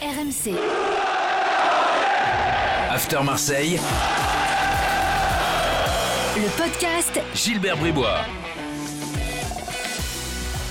RMC. After Marseille, Le podcast Gilbert Bribois.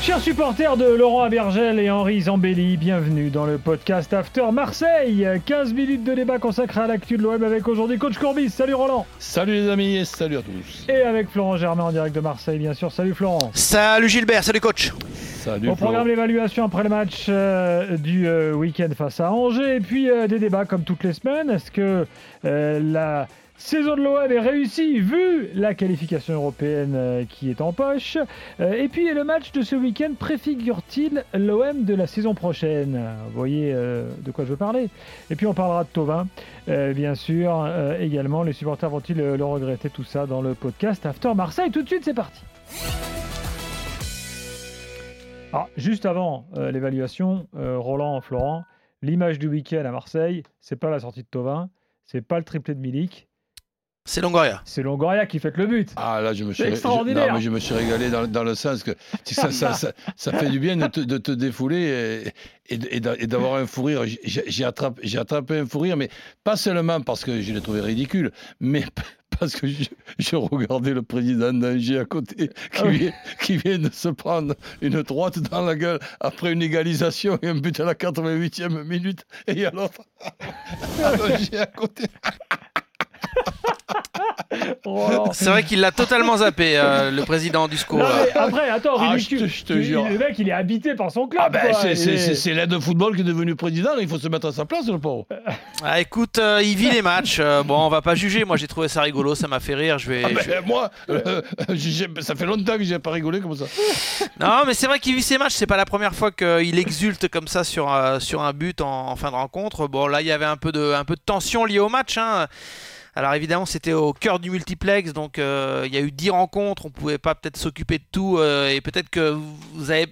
Chers supporters de Laurent Abergel et Henri Zambelli, bienvenue dans le podcast After Marseille. 15 minutes de débat consacré à l'actu de l'OM avec aujourd'hui Coach Courbis. Salut Roland. Salut les amis et salut à tous. Et avec Florent Germain en direct de Marseille, bien sûr. Salut Florent. Salut Gilbert, salut coach. Salut Au programme l'évaluation après le match euh, du euh, week-end face à Angers et puis euh, des débats comme toutes les semaines. Est-ce que la saison de l'OM est réussie vu la qualification européenne qui est en poche? Et puis le match de ce week-end préfigure-t-il l'OM de la saison prochaine? Vous voyez de quoi je veux parler. Et puis on parlera de Tovin, bien sûr. Également, les supporters vont-ils le regretter Tout ça dans le podcast After Marseille? Tout de suite, c'est parti. Juste avant euh, l'évaluation, euh, Roland, Florent, l'image du week-end à Marseille, c'est pas la sortie de Tovin, c'est pas le triplé de Milik, C'est Longoria. c'est Longoria qui fait le but. Ah là, je me suis, je- extraordinaire. non, mais je me suis régalé dans, dans le sens que ça, ça, ça, ça fait du bien de te, de te défouler et, et- et d'a- et d'avoir un fou rire. J'ai attrapé, j'ai attrapé un fou rire, mais pas seulement parce que je l'ai trouvé ridicule, mais parce que je, je regardais le président d'Angers à côté qui, Ah oui. vient, qui vient de se prendre une droite dans la gueule après une égalisation et un but à la 88e minute. Et il y a l'autre à Angers à côté. C'est vrai qu'il l'a totalement zappé, euh, le président du SCO. Non, là. mais après, attends, Ah, ridicule. je te- je te Il- jure. Le mec, il est habité par son club. Ah ben, c'est- est- l'aide de football qui est devenu président, il faut se mettre à sa place, le pauvre. Ah, écoute, euh, il vit les matchs. Euh, bon, on va pas juger. Moi, j'ai trouvé ça rigolo, ça m'a fait rire. Je vais. Ah je- ben, moi, euh, ça fait longtemps que j'ai pas rigolé comme ça. Non, mais c'est vrai qu'il vit ses matchs. C'est pas la première fois qu'il exulte comme ça sur, euh, sur un but en, en fin de rencontre. Bon, là, il y avait un peu de, un peu de tension liée au match. hein. Alors évidemment, c'était au cœur du multiplex, donc euh, il y a eu 10 rencontres. On pouvait pas peut-être s'occuper de tout, euh, et peut-être que vous avez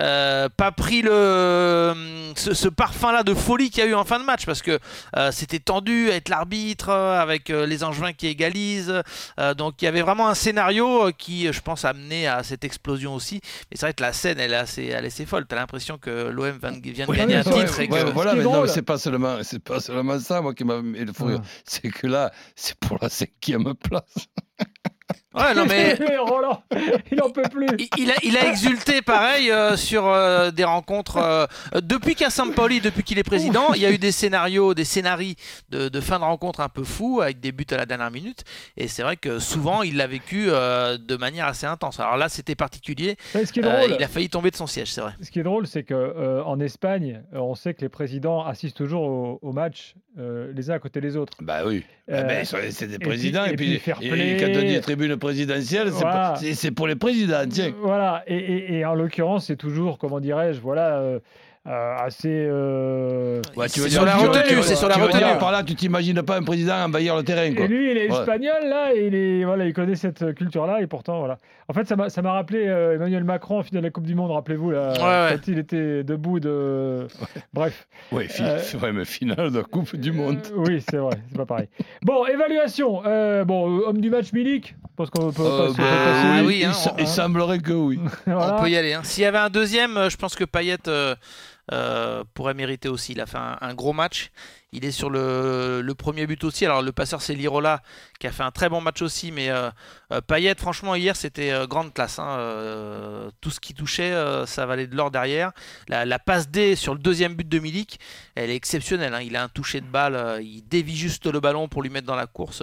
euh, pas pris le ce, ce parfum-là de folie qu'il y a eu en fin de match, parce que euh, c'était tendu avec l'arbitre, euh, avec euh, les Angevins qui égalisent. Euh, donc il y avait vraiment un scénario euh, qui, je pense, a amené à cette explosion aussi. Mais c'est vrai que la scène, elle est assez, elle est assez folle. T'as l'impression que l'OM vient de Oui, gagner un ouais, titre et que. Ouais, voilà, mais non, c'est pas seulement, c'est pas seulement ça, moi, qui m'a mis le. Ah. C'est que là, c'est pour la cinquième place. Ouais, non mais. Roland, il en peut plus. Il- Il a, il a exulté pareil euh, sur euh, des rencontres. euh, depuis qu'à Sampoli, depuis qu'il est président, il y a eu des scénarios, des scénarii de, de fin de rencontre un peu fous avec des buts à la dernière minute. Et c'est vrai que souvent il l'a vécu euh, de manière assez intense. Alors là, c'était particulier. Ce qui est Euh, drôle, il a failli tomber de son siège, c'est vrai. Ce qui est drôle, c'est que euh, en Espagne, on sait que les présidents assistent toujours au, au match euh, les uns à côté des autres. Bah oui. Euh, Ah c'est des puis- présidents. et Et, puis puis, fair et- play. et quand on dit tribune présidentielle, c'est Voilà. pour les présidents, tiens. Voilà, et, et- et en l'occurrence, c'est toujours, comment dirais-je, voilà, euh, euh, assez. euh, Ouais, C'est veux sur la retenue, tu veux- c'est sur la tu veux retenue. dire par là, tu t'imagines pas un président envahir le terrain, quoi. Et lui, il est Ouais. espagnol, là, et il, est, voilà, il connaît cette culture-là, et pourtant, voilà. En fait, ça m'a ça m'a rappelé euh, Emmanuel Macron en finale de la Coupe du Monde, rappelez-vous, là, Ouais, ouais. quand il était debout de. Bref. Ouais, fi- Euh, ouais, mais finale de la Coupe du Monde. Euh, oui, c'est vrai, c'est pas pareil. Bon, évaluation. Euh, bon, homme du match, Milik. Parce qu'on peut Euh, passer. bah, Ah oui, oui, hein, il, on- il semblerait que oui. voilà. On peut y aller. hein. S'il y avait un deuxième, je pense que Payet euh, pourrait mériter aussi. Il a fait un, un gros match. Il est sur le, le premier but aussi. Alors le passeur c'est Lirola qui a fait un très bon match aussi, mais euh, euh, Payet, franchement hier c'était euh, grande classe. hein. Euh, tout ce qui touchait, ça valait de l'or derrière. La, la passe D sur le deuxième but de Milik, elle est exceptionnelle. hein. Il a un toucher de balle, il dévie juste le ballon pour lui mettre dans la course.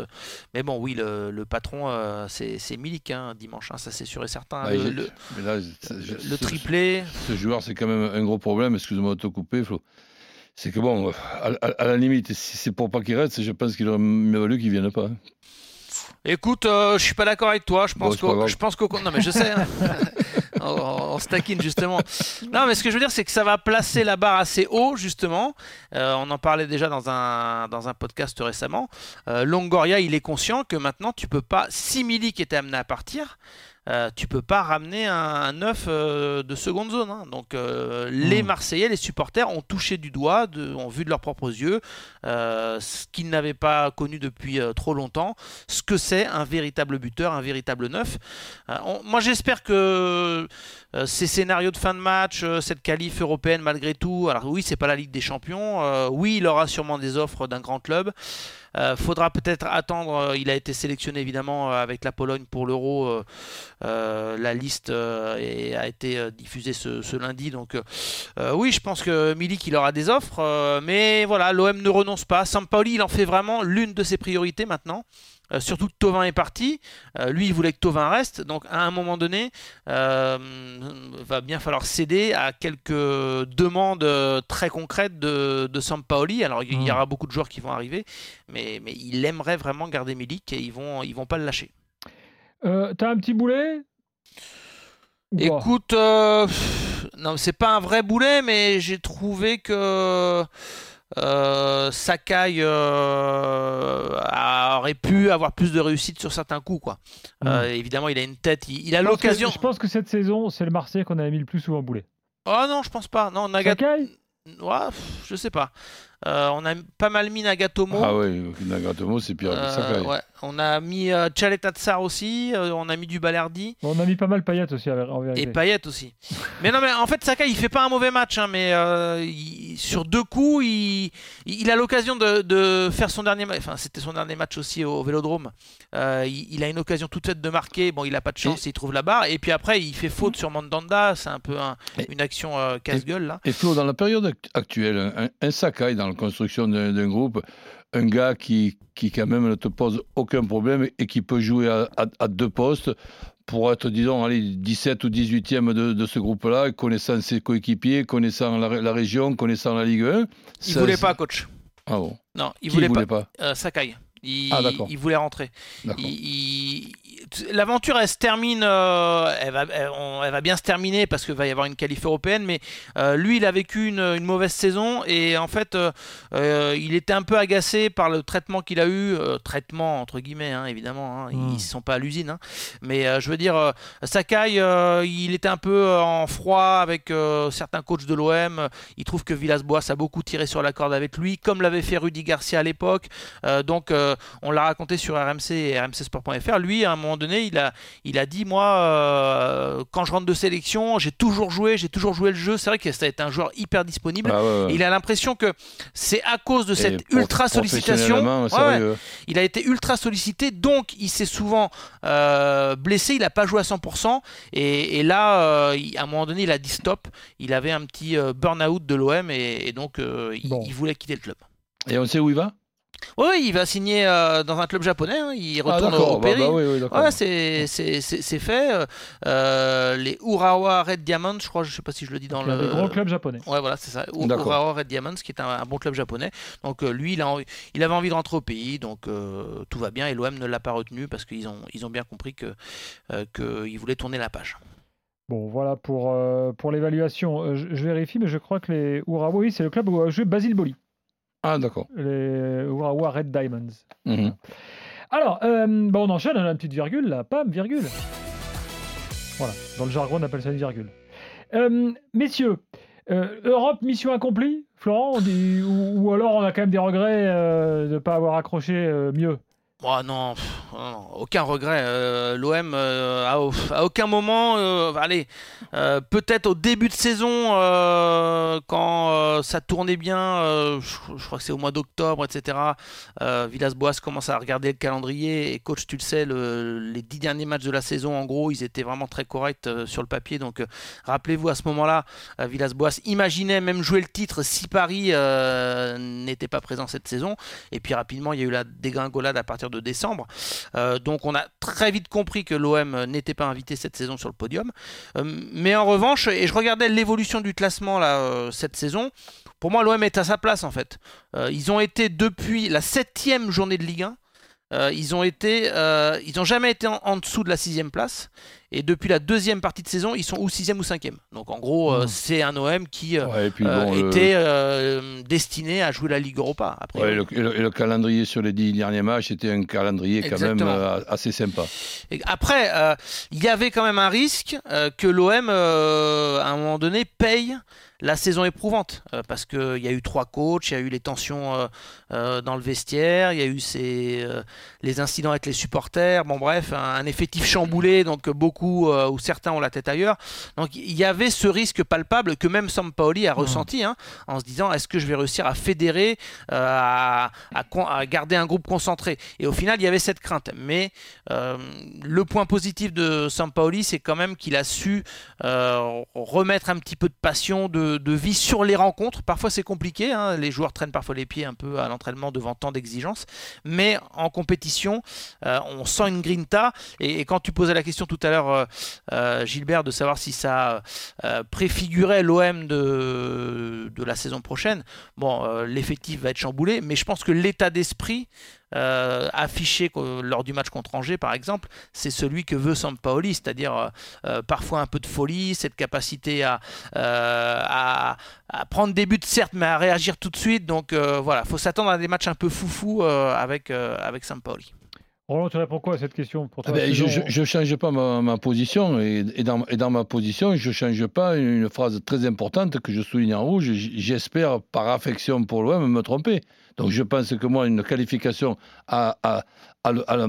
Mais bon, oui, le, le patron c'est Milik hein, dimanche, ça c'est sûr et certain. Ouais, Le- là, ce- triplé. Ce joueur, c'est quand même un gros problème. Excuse-moi de te couper, Flo. C'est que bon, à, à- à la limite, si c'est pour pas qu'il reste, je pense qu'il aurait mieux valu qu'il vienne pas. hein. Écoute, euh, je suis pas d'accord avec toi. Je pense qu'au, je pense qu'au, non mais je sais. hein. on, on se taquine justement. Non, mais ce que je veux dire, c'est que ça va placer la barre assez haut justement. Euh, on en parlait déjà dans un dans un podcast récemment. Euh, Longoria, il est conscient que maintenant tu peux pas. Si Milik était amené à partir. Euh, tu peux pas ramener un, neuf de seconde zone. Hein. Donc les Hmm. Marseillais, les supporters ont touché du doigt, de, ont vu de leurs propres yeux ce qu'ils n'avaient pas connu depuis trop longtemps, ce que c'est un véritable buteur, un véritable neuf. On, moi j'espère que ces scénarios de fin de match, cette qualif européenne malgré tout, alors oui c'est pas la Ligue des Champions, oui il aura sûrement des offres d'un grand club. Euh, faudra peut-être attendre. il a été sélectionné évidemment avec la Pologne pour l'Euro. Euh, la liste a été diffusée ce, lundi. Donc oui, je pense que Milik il aura des offres. mais voilà, l'OM ne renonce pas. Sampaoli il en fait vraiment l'une de ses priorités maintenant. Euh, surtout que Tovin est parti. Euh, lui, il voulait que Tovin reste. Donc, à un moment donné, euh, va bien falloir céder à quelques demandes très concrètes de, de Sampaoli. Alors, il y, Hmm. aura beaucoup de joueurs qui vont arriver, mais, mais il aimerait vraiment garder Milik et ils vont, ils vont pas le lâcher. T'as un petit boulet? Écoute, euh, non, c'est pas un vrai boulet, mais j'ai trouvé que euh, Sakai euh, aurait pu avoir plus de réussite sur certains coups. Quoi. Euh, évidemment, il a une tête, il, il a l'occasion. Je pense que cette saison, c'est le Marseille qu'on avait mis le plus souvent boulet. Oh non, je pense pas. Non, Sakai je sais pas. Euh, on a pas mal mis Nagatomo. Ah oui, Nagatomo, c'est pire que Euh, Sakai. ouais. On a mis euh, Tchaleta Tsar aussi, euh, on a mis du Balerdi. On a mis pas mal Payet aussi, en vérité. Et Payet aussi. mais non, mais en fait, Sakai, il fait pas un mauvais match, hein, mais euh, il- sur deux coups, il, il a l'occasion de, de faire son dernier match. Enfin, c'était son dernier match aussi au, Vélodrome. Euh, il, il a une occasion toute faite de marquer. Bon, il a pas de chance, il trouve la barre. Et puis après, il fait faute sur Mandanda. C'est un peu un- Et- une action euh, casse-gueule là. Et Flo, dans la période act- actuelle, un, un Sakai dans la construction d'un groupe, un gars qui, qui quand même ne te pose aucun problème et qui peut jouer à, à- à deux postes pour être, disons, allez, 17 ou 18e de, de ce groupe-là, connaissant ses coéquipiers, connaissant la, ré- la région, connaissant la Ligue 1. Il ça, voulait pas, coach. Ah bon Non, il Qui voulait, voulait pas. pas, Euh, Sakai. Il, Ah, d'accord. il voulait rentrer. Il- L'aventure, elle se termine, euh, elle, va, elle, on- elle va bien se terminer parce qu'il va y avoir une qualif européenne, mais euh, lui, il a vécu une, une mauvaise saison et en fait, euh, il était un peu agacé par le traitement qu'il a eu, traitement entre guillemets, hein, évidemment, hein, ils ne sont pas à l'usine, hein. mais je veux dire, Sakai, il était un peu en froid avec certains coachs de l'OM, il trouve que Villas-Boas a beaucoup tiré sur la corde avec lui, comme l'avait fait Rudy Garcia à l'époque, donc on l'a raconté sur RMC et rmcsport.fr. Lui, à un moment donné, il a, il a dit Moi, euh, quand je rentre de sélection, j'ai toujours joué, j'ai toujours joué le jeu. C'est vrai que ça a été un joueur hyper disponible. Ah ouais, ouais. Et il a l'impression que c'est à cause de Et cette ultra sollicitation. Ouais, ouais. Il a été ultra sollicité, donc il s'est souvent euh, blessé. Il n'a pas joué à 100%. Et, et là, euh, il- à un moment donné, il a dit stop. Il avait un petit euh, burn-out de l'OM et, et donc euh, il- il voulait quitter le club. Et on sait où il va? Oui, il va signer euh, dans un club japonais. hein. Il Ah retourne au, d'accord, au bah, Péri. bah oui, oui. Ouais, c'est fait. Euh, euh, les Urawa Red Diamonds, je crois, je sais pas si je le dis dans a le. gros clubs japonais. Ouais, voilà, c'est ça. Urawa Red Diamonds, qui est un, un bon club japonais. Donc euh, lui, il, a envie- il avait envie de rentrer au pays, donc euh, tout va bien. Et l'OM ne l'a pas retenu parce qu'ils ont, ils ont bien compris que euh, qu'il voulait tourner la page. Bon, voilà pour, euh, pour l'évaluation. Euh, je, je vérifie, mais je crois que les Urawa, oui, c'est le club où a joué Basile Boli. Ah d'accord. Les Urawa Red Diamonds. Mhm. Alors, euh, bah, on enchaîne, on a une petite virgule là, pam, virgule. Voilà, dans le jargon, on appelle ça une virgule. Euh, messieurs, euh, Europe, mission accomplie, Florent, on dit- ou, ou alors on a quand même des regrets euh, de ne pas avoir accroché euh, mieux? Oh non, pff, aucun regret. Euh, L'OM, euh, à, au- à aucun moment, euh, allez, peut-être au début de saison, quand ça tournait bien, je, crois que c'est au mois d'octobre, etc. Villas-Boas commence à regarder le calendrier et coach, tu le sais, le- les dix derniers matchs de la saison, en gros, ils étaient vraiment très corrects sur le papier. Donc, rappelez-vous, à ce moment-là, Villas-Boas imaginait même jouer le titre si Paris n'était pas présent cette saison. Et puis rapidement, il y a eu la dégringolade à partir de décembre. Euh, donc on a très vite compris que l'OM n'était pas invité cette saison sur le podium. Euh, mais en revanche, et je regardais l'évolution du classement là, euh, cette saison, pour moi l'OM est à sa place en fait. Ils ont été depuis la septième journée de Ligue 1. Euh, ils ont été, euh, ils n'ont jamais été en, dessous de la sixième place. Et depuis la deuxième partie de saison, ils sont ou sixième ou cinquième. Donc en gros, euh, Mmh. c'est un OM qui euh, Ouais, euh, bon, le- était euh, destiné à jouer la Ligue Europa. Après, Ouais, et le, et le- et le calendrier sur les dix derniers matchs était un calendrier quand Exactement. même euh, assez sympa. Et après, euh, il y avait quand même un risque euh, que l'OM, euh, à un moment donné, paye la saison éprouvante. Euh, parce qu'il y a eu trois coachs, il y a eu les tensions euh, euh, dans le vestiaire, il y a eu ces, euh, les incidents avec les supporters. Bon, bref, un, un effectif chamboulé, donc beaucoup ou certains ont la tête ailleurs. Donc il y avait ce risque palpable que même Sampaoli a ressenti hein, en se disant est-ce que je vais réussir à fédérer, à, à garder un groupe concentré? Et au final, il y avait cette crainte. Mais le point positif de Sampaoli, c'est quand même qu'il a su remettre un petit peu de passion, de, de vie sur les rencontres. Parfois, c'est compliqué. hein. Les joueurs traînent parfois les pieds un peu à l'entraînement devant tant d'exigences. Mais en compétition, euh, on sent une grinta. Et, quand tu posais la question tout à l'heure, euh, euh, Gilbert, de savoir si ça préfigurait l'OM de, de la saison prochaine, bon, l'effectif va être chamboulé. Mais je pense que l'état d'esprit euh, affiché lors du match contre Angers, par exemple, c'est celui que veut Sampaoli, c'est-à-dire euh, euh, parfois un peu de folie, cette capacité à, prendre des buts, certes, mais à réagir tout de suite. Donc voilà, faut s'attendre à des matchs un peu foufou avec, avec Sampaoli. Roland, tu réponds quoi à cette question pour Ah toi ben, saison- je ne change pas ma, ma position et, et dans, et dans ma position, je ne change pas une phrase très importante que je souligne en rouge. J'espère, par affection pour l'OM, me tromper. Donc je pense que moi, une qualification à, à, à, le- à la,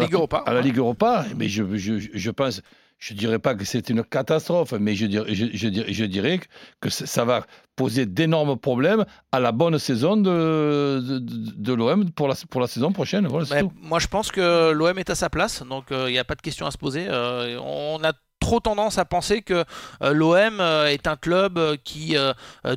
Ligue Europa. à la Ligue Europa, mais je, je, je pense, je dirais pas que c'est une catastrophe, mais je dirais, je, je dirais, je dirais que ça va poser d'énormes problèmes à la bonne saison de, de, de- de l'OM pour la, pour la saison prochaine. Voilà, tout. moi, je pense que l'OM est à sa place, donc il n'y a pas de question à se poser. Euh, on a trop tendance à penser que euh, l'OM euh, est un club euh, qui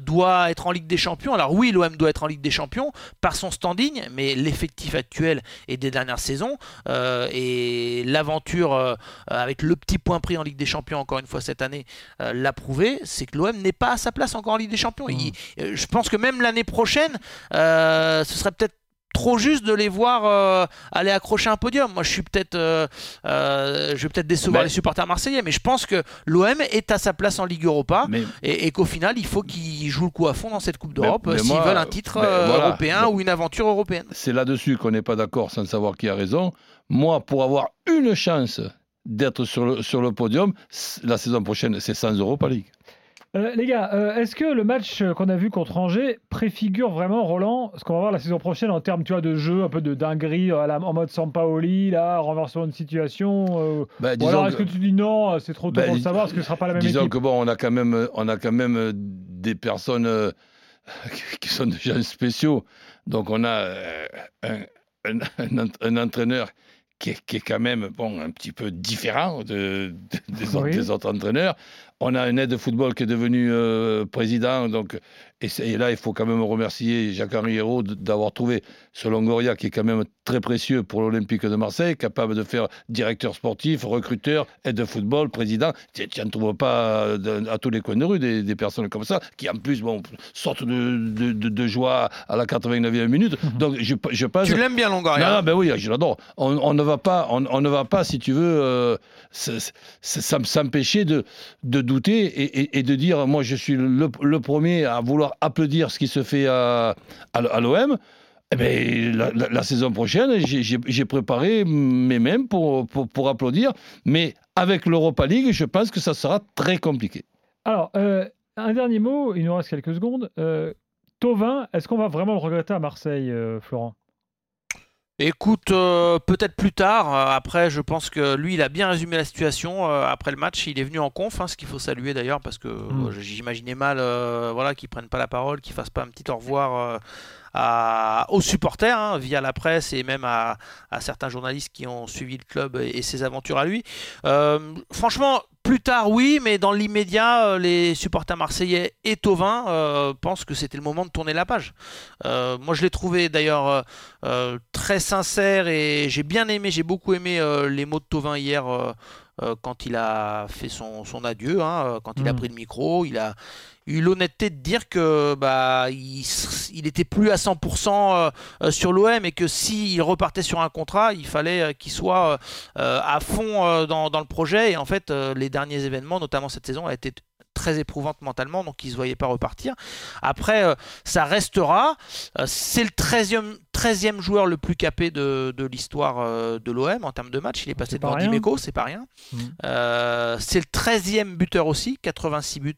doit être en Ligue des Champions. Alors oui, l'OM doit être en Ligue des Champions par son standing, mais l'effectif actuel et des dernières saisons euh, et l'aventure euh, avec le petit point pris en Ligue des Champions encore une fois cette année euh, l'a prouvé, c'est que l'OM n'est pas à sa place encore en Ligue des Champions. Il- euh, je pense que même l'année prochaine, ce serait peut-être trop juste de les voir euh, aller accrocher un podium. Moi, je suis peut-être, euh, euh, je vais peut-être décevoir Mais- les supporters marseillais, mais je pense que l'OM est à sa place en Ligue Europa Mais et, et qu'au final, il faut qu'ils jouent le coup à fond dans cette Coupe d'Europe s'ils veulent un titre voilà. européen ou une aventure européenne. c'est là-dessus qu'on n'est pas d'accord sans savoir qui a raison. Moi, pour avoir une chance d'être sur le, sur le podium, la saison prochaine, c'est sans Europa League. Euh, les gars, euh, est-ce que le match euh, qu'on a vu contre Angers préfigure vraiment, Roland, ce qu'on va voir la saison prochaine en termes tu vois, de jeu, un peu de dinguerie à la- en mode Sampaoli, là, renversement de situation euh, Bah, Ou disons alors est-ce que tu dis non, c'est trop tôt Ben, pour le savoir, parce que ce sera pas la même Disons équipe que bon, on a quand même, on a quand même des personnes qui sont des gens spéciaux. Donc on a un, un- un ent- un entraîneur qui est, qui est quand même bon, un petit peu différent de- de- des, autres, des autres entraîneurs. On a un aide de football qui est devenu euh, président. Donc, et, là, il faut quand même remercier Jacques-Henri Hérault d'avoir trouvé ce Longoria qui est quand même très précieux pour l'Olympique de Marseille, capable de faire directeur sportif, recruteur, aide de football, président. Tu n'en trouves pas à tous les coins de rue des, des personnes comme ça, qui en plus bon, sortent de, de, de- de joie à la 89e minute. Donc je, je pense... Tu l'aimes bien, Longoria Non, non, ben oui, je l'adore. On, on ne va pas, on, on ne va pas, si tu veux, euh, s'empêcher de, de douter et, de dire, moi, je suis le, premier à vouloir applaudir ce qui se fait à, à, l'OM. Eh ben, la, saison prochaine, j'ai- préparé mes mêmes pour, pour, pour applaudir, mais avec l'Europa League, je pense que ça sera très compliqué. Alors, euh, un dernier mot, il nous reste quelques secondes. Euh, Tovin, est-ce qu'on va vraiment le regretter à Marseille, euh, Florent? Écoute, euh, peut-être plus tard. Euh, Après, je pense que lui, il a bien résumé la situation. Euh, après le match, il est venu en conf, hein, ce qu'il faut saluer d'ailleurs, parce que Mm. euh, j'imaginais mal voilà, qu'il prenne pas la parole, qu'il fasse pas un petit au revoir à- aux supporters, hein, via la presse et même à, à certains journalistes qui ont suivi le club et, et ses aventures à lui. Euh, franchement, plus tard, oui, mais dans l'immédiat, euh, les supporters marseillais et Tovin euh, pensent que c'était le moment de tourner la page. Euh, moi, je l'ai trouvé d'ailleurs euh, très sincère et j'ai bien aimé, j'ai beaucoup aimé les mots de Tovin hier quand il a fait son, son adieu, hein, quand il a Mm. pris le micro. Il a, eu l'honnêteté de dire que bah il, il était plus à 100% sur l'OM et que s'il repartait sur un contrat, il fallait qu'il soit à fond dans, dans, le projet. Et en fait, les derniers événements, notamment cette saison, a été très éprouvante mentalement, donc il ne se voyait pas repartir. Après, euh, ça restera. Euh, c'est le 13e, 13e, joueur le plus capé de, l'histoire euh, de l'OM en termes de match. Il est passé devant Dimeco, c'est pas rien. Mmh. c'est le 13e buteur aussi, 86 buts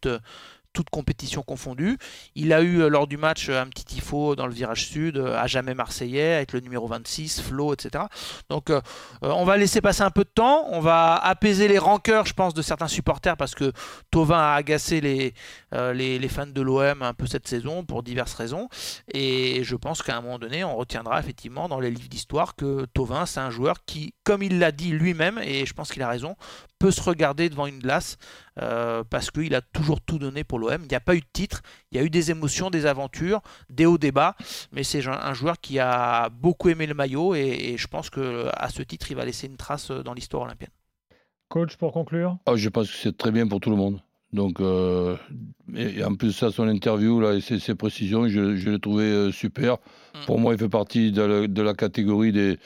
toute compétition confondue. Il a eu euh, lors du match un petit tifo dans le virage sud, euh, à jamais marseillais, avec le numéro 26, Flo, etc. Donc euh, on va laisser passer un peu de temps, on va apaiser les rancœurs, je pense, de certains supporters, parce que Tovin a agacé les, les, fans de l'OM un peu cette saison, pour diverses raisons. Et je pense qu'à un moment donné, on retiendra effectivement dans les livres d'histoire que Tovin, c'est un joueur qui, comme il l'a dit lui-même, et je pense qu'il a raison, peut se regarder devant une glace euh, parce qu'il a toujours tout donné pour l'OM. Il n'y a pas eu de titre, il y a eu des émotions, des aventures, des hauts débats, mais c'est un joueur qui a beaucoup aimé le maillot et, je pense qu'à ce titre, il va laisser une trace dans l'histoire olympienne. Coach, pour conclure oh, Je pense que c'est très bien pour tout le monde. Donc, euh, et en plus ça, son interview là, et ses, précisions, je, l'ai trouvé euh, super. Mm. Pour moi, il fait partie de la catégorie des,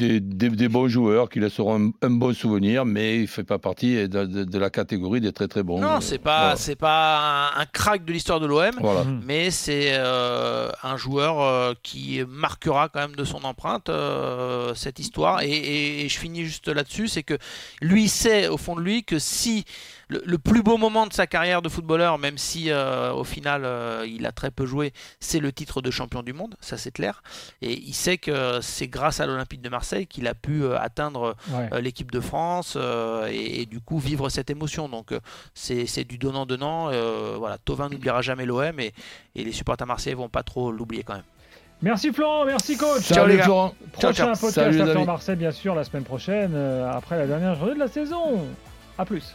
des, bons joueurs qui laisseront un, bon souvenir, mais il ne fait pas partie de, la catégorie des très très bons. Non, c'est pas c'est pas un, crack de l'histoire de l'OM, mmh. mais c'est euh, un joueur euh, qui marquera quand même de son empreinte euh, cette histoire. Et, et, je finis juste là-dessus, c'est que lui sait au fond de lui que si le, plus beau moment de sa carrière de footballeur, même si euh, au final euh, il a très peu joué, c'est le titre de champion du monde, ça c'est clair. Et il sait que c'est grâce à l'Olympique de Marseille qu'il a pu euh, atteindre l'équipe de France et, du coup vivre cette émotion. Donc c'est du donnant-donnant. voilà, Tovin n'oubliera jamais l'OM et, les supporters marseillais vont pas trop l'oublier quand même. Merci Florent, merci coach. Ciao les Florent. Prochain podcast à Marseille bien sûr la semaine prochaine après la dernière journée de la saison. A plus.